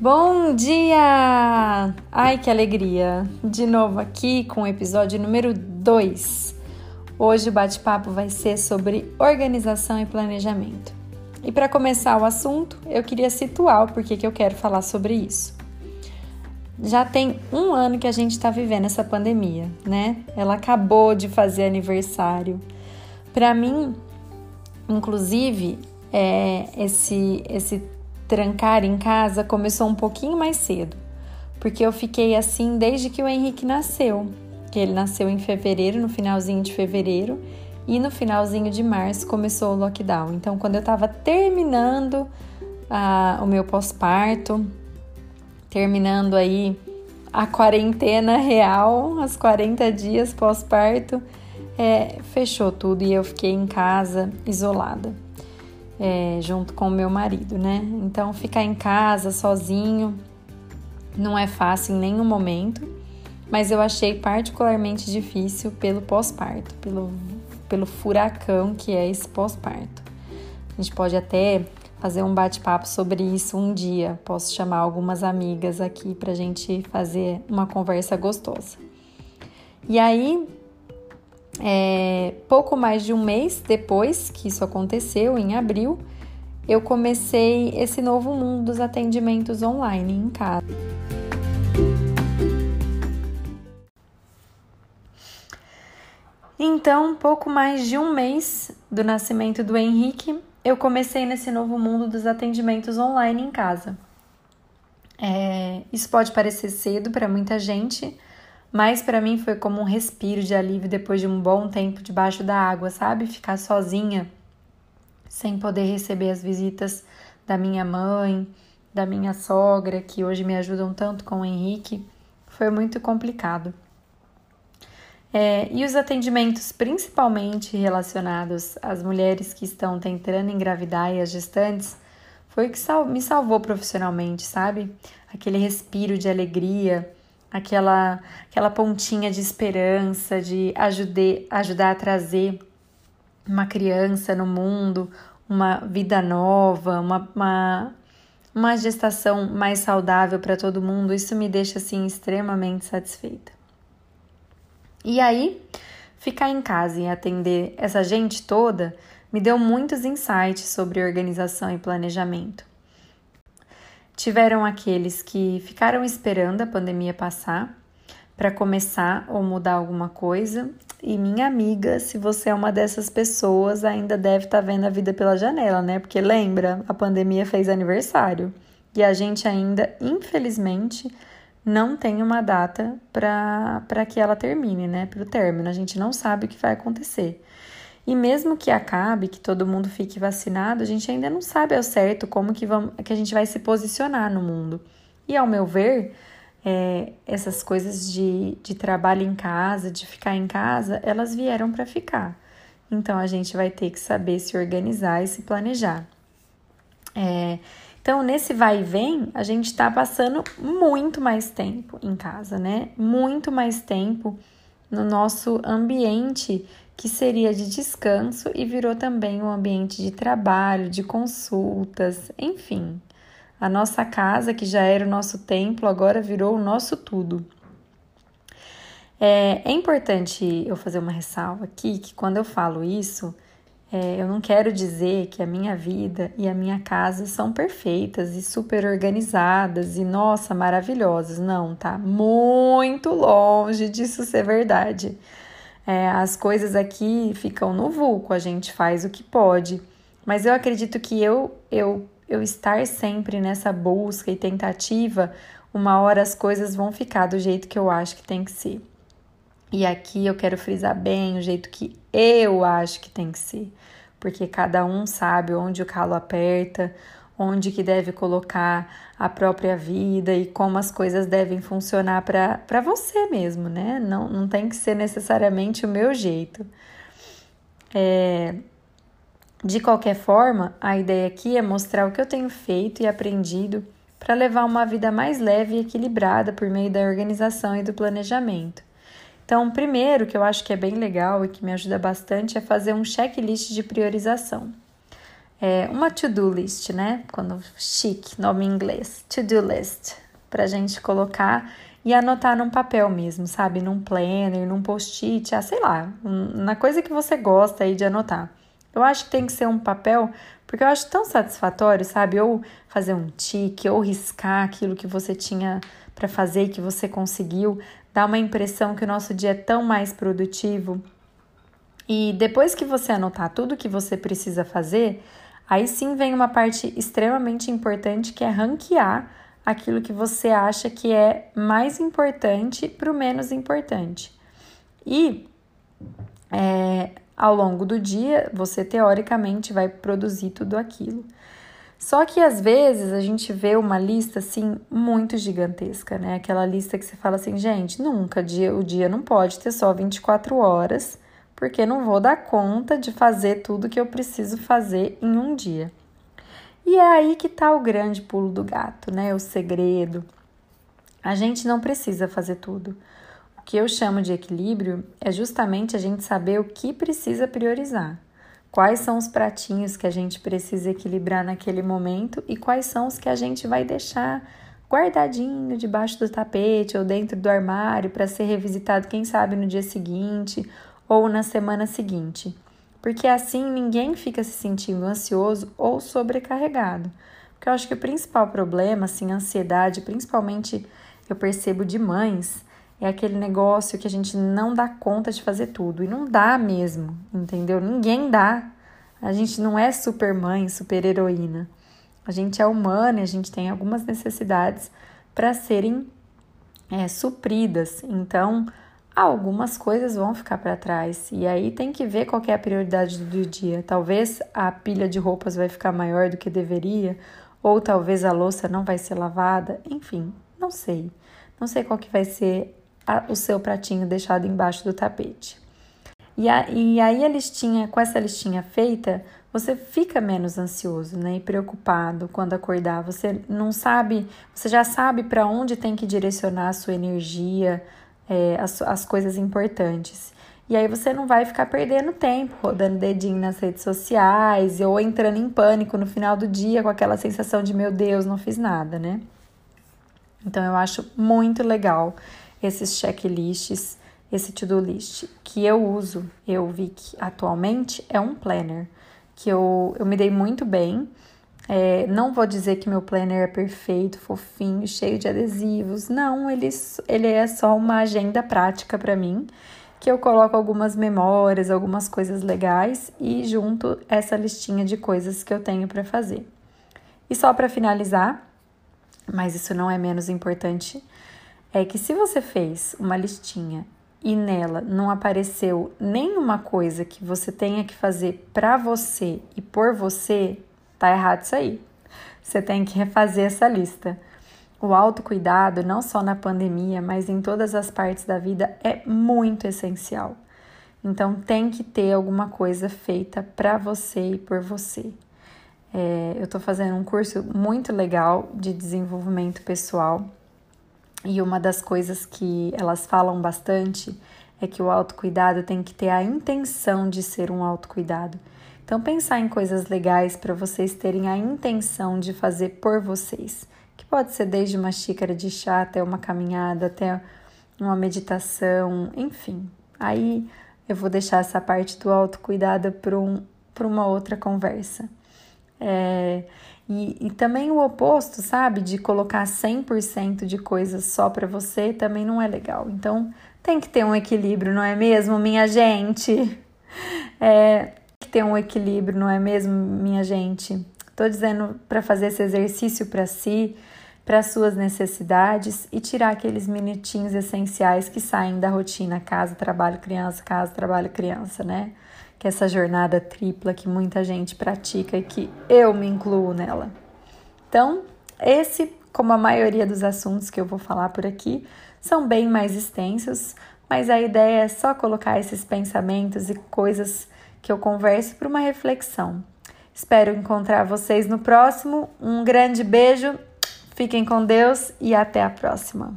Bom dia! Ai, que alegria! De novo aqui com o episódio número 2. Hoje o bate-papo vai ser sobre organização e planejamento. E para começar o assunto, eu queria situar o porquê que eu quero falar sobre isso. Já tem um ano que a gente está vivendo essa pandemia, né? Ela acabou de fazer aniversário. Para mim, inclusive, é, esse, esse trancar em casa começou um pouquinho mais cedo, porque eu fiquei assim desde que o Henrique nasceu. Ele nasceu em fevereiro, no finalzinho de fevereiro, e no finalzinho de março começou o lockdown. Então, quando eu estava terminando o meu pós-parto, terminando aí a quarentena real, as 40 dias pós-parto, é, fechou tudo e eu fiquei em casa isolada é, junto com o meu marido, né? Então, ficar em casa sozinho não é fácil em nenhum momento, mas eu achei particularmente difícil pelo pós-parto, pelo, pelo furacão que é esse pós-parto. A gente pode até fazer um bate-papo sobre isso um dia. Posso chamar algumas amigas aqui para a gente fazer uma conversa gostosa. E aí, é, pouco mais de um mês depois que isso aconteceu, em abril, eu comecei esse novo mundo dos atendimentos online em casa. Então, pouco mais de um mês do nascimento do Henrique, eu comecei nesse novo mundo dos atendimentos online em casa. É, isso pode parecer cedo para muita gente, mas para mim foi como um respiro de alívio depois de um bom tempo debaixo da água, sabe? Ficar sozinha, sem poder receber as visitas da minha mãe, da minha sogra, que hoje me ajudam tanto com o Henrique, foi muito complicado. É, e os atendimentos, principalmente relacionados às mulheres que estão tentando engravidar e às gestantes, foi o que sal me salvou profissionalmente, sabe? Aquele respiro de alegria aquela, aquela pontinha de esperança, de ajudar, ajudar a trazer uma criança no mundo, uma vida nova, uma, uma, uma gestação mais saudável para todo mundo, isso me deixa assim extremamente satisfeita. E aí, ficar em casa e atender essa gente toda me deu muitos insights sobre organização e planejamento. Tiveram aqueles que ficaram esperando a pandemia passar para começar ou mudar alguma coisa. E minha amiga, se você é uma dessas pessoas, ainda deve estar tá vendo a vida pela janela, né? Porque lembra, a pandemia fez aniversário e a gente ainda, infelizmente, não tem uma data para que ela termine, né? Para o término. A gente não sabe o que vai acontecer. E mesmo que acabe, que todo mundo fique vacinado, a gente ainda não sabe ao certo como que, vamos, que a gente vai se posicionar no mundo. E ao meu ver, é, essas coisas de, de trabalho em casa, de ficar em casa, elas vieram para ficar. Então a gente vai ter que saber se organizar e se planejar. É, então, nesse vai e vem, a gente está passando muito mais tempo em casa, né? Muito mais tempo no nosso ambiente que seria de descanso e virou também um ambiente de trabalho, de consultas, enfim. A nossa casa, que já era o nosso templo, agora virou o nosso tudo. É, é importante eu fazer uma ressalva aqui que quando eu falo isso, é, eu não quero dizer que a minha vida e a minha casa são perfeitas e super organizadas e nossa, maravilhosas. Não, tá? Muito longe disso ser verdade. É, as coisas aqui ficam no vulco, a gente faz o que pode. Mas eu acredito que eu, eu, eu estar sempre nessa busca e tentativa, uma hora as coisas vão ficar do jeito que eu acho que tem que ser. E aqui eu quero frisar bem o jeito que eu acho que tem que ser, porque cada um sabe onde o calo aperta, onde que deve colocar a própria vida e como as coisas devem funcionar para você mesmo, né? Não, não tem que ser necessariamente o meu jeito. É, de qualquer forma, a ideia aqui é mostrar o que eu tenho feito e aprendido para levar uma vida mais leve e equilibrada por meio da organização e do planejamento. Então, primeiro, que eu acho que é bem legal e que me ajuda bastante é fazer um checklist de priorização. É, uma to-do list, né? Quando chique, nome em inglês, to-do list, para gente colocar e anotar num papel mesmo, sabe? Num planner, num post-it, ah, sei lá, na coisa que você gosta aí de anotar. Eu acho que tem que ser um papel, porque eu acho tão satisfatório, sabe? Ou fazer um tique, ou riscar aquilo que você tinha para fazer e que você conseguiu, dá uma impressão que o nosso dia é tão mais produtivo. E depois que você anotar tudo que você precisa fazer, aí sim vem uma parte extremamente importante que é ranquear aquilo que você acha que é mais importante para o menos importante. E é, ao longo do dia, você teoricamente vai produzir tudo aquilo. Só que às vezes a gente vê uma lista assim muito gigantesca, né? Aquela lista que você fala assim, gente, nunca dia, o dia não pode ter só 24 horas, porque não vou dar conta de fazer tudo que eu preciso fazer em um dia. E é aí que tá o grande pulo do gato, né? O segredo. A gente não precisa fazer tudo. O que eu chamo de equilíbrio é justamente a gente saber o que precisa priorizar. Quais são os pratinhos que a gente precisa equilibrar naquele momento e quais são os que a gente vai deixar guardadinho debaixo do tapete ou dentro do armário para ser revisitado, quem sabe, no dia seguinte ou na semana seguinte porque assim ninguém fica se sentindo ansioso ou sobrecarregado. Porque eu acho que o principal problema, assim, a ansiedade, principalmente eu percebo de mães, é aquele negócio que a gente não dá conta de fazer tudo. E não dá mesmo, entendeu? Ninguém dá. A gente não é super mãe, super heroína. A gente é humana e a gente tem algumas necessidades para serem é, supridas. Então, algumas coisas vão ficar para trás. E aí tem que ver qual é a prioridade do dia. Talvez a pilha de roupas vai ficar maior do que deveria, ou talvez a louça não vai ser lavada, enfim, não sei. Não sei qual que vai ser a, o seu pratinho deixado embaixo do tapete. E, a, e aí a listinha, com essa listinha feita, você fica menos ansioso, né, e preocupado quando acordar. Você não sabe, você já sabe para onde tem que direcionar a sua energia, é, as, as coisas importantes. E aí você não vai ficar perdendo tempo rodando dedinho nas redes sociais ou entrando em pânico no final do dia com aquela sensação de meu Deus, não fiz nada, né? Então eu acho muito legal esses checklists, esse to-do list que eu uso, eu vi que atualmente é um planner que eu, eu me dei muito bem é, não vou dizer que meu planner é perfeito, fofinho, cheio de adesivos. Não, ele, ele é só uma agenda prática para mim, que eu coloco algumas memórias, algumas coisas legais e junto essa listinha de coisas que eu tenho para fazer. E só para finalizar, mas isso não é menos importante, é que se você fez uma listinha e nela não apareceu nenhuma coisa que você tenha que fazer para você e por você, Tá errado isso aí. Você tem que refazer essa lista. O autocuidado, não só na pandemia, mas em todas as partes da vida, é muito essencial. Então, tem que ter alguma coisa feita para você e por você. É, eu estou fazendo um curso muito legal de desenvolvimento pessoal e uma das coisas que elas falam bastante é que o autocuidado tem que ter a intenção de ser um autocuidado. Então, pensar em coisas legais para vocês terem a intenção de fazer por vocês, que pode ser desde uma xícara de chá até uma caminhada, até uma meditação, enfim. Aí eu vou deixar essa parte do autocuidado para um, uma outra conversa. É, e, e, também o oposto, sabe? De colocar 100% de coisas só para você também não é legal. Então tem que ter um equilíbrio, não é mesmo, minha gente? É, ter um equilíbrio, não é mesmo, minha gente? Estou dizendo para fazer esse exercício para si, para suas necessidades e tirar aqueles minutinhos essenciais que saem da rotina casa, trabalho, criança, casa, trabalho, criança, né? Que é essa jornada tripla que muita gente pratica e que eu me incluo nela. Então, esse, como a maioria dos assuntos que eu vou falar por aqui, são bem mais extensos, mas a ideia é só colocar esses pensamentos e coisas que eu converse para uma reflexão. Espero encontrar vocês no próximo. Um grande beijo, fiquem com Deus e até a próxima.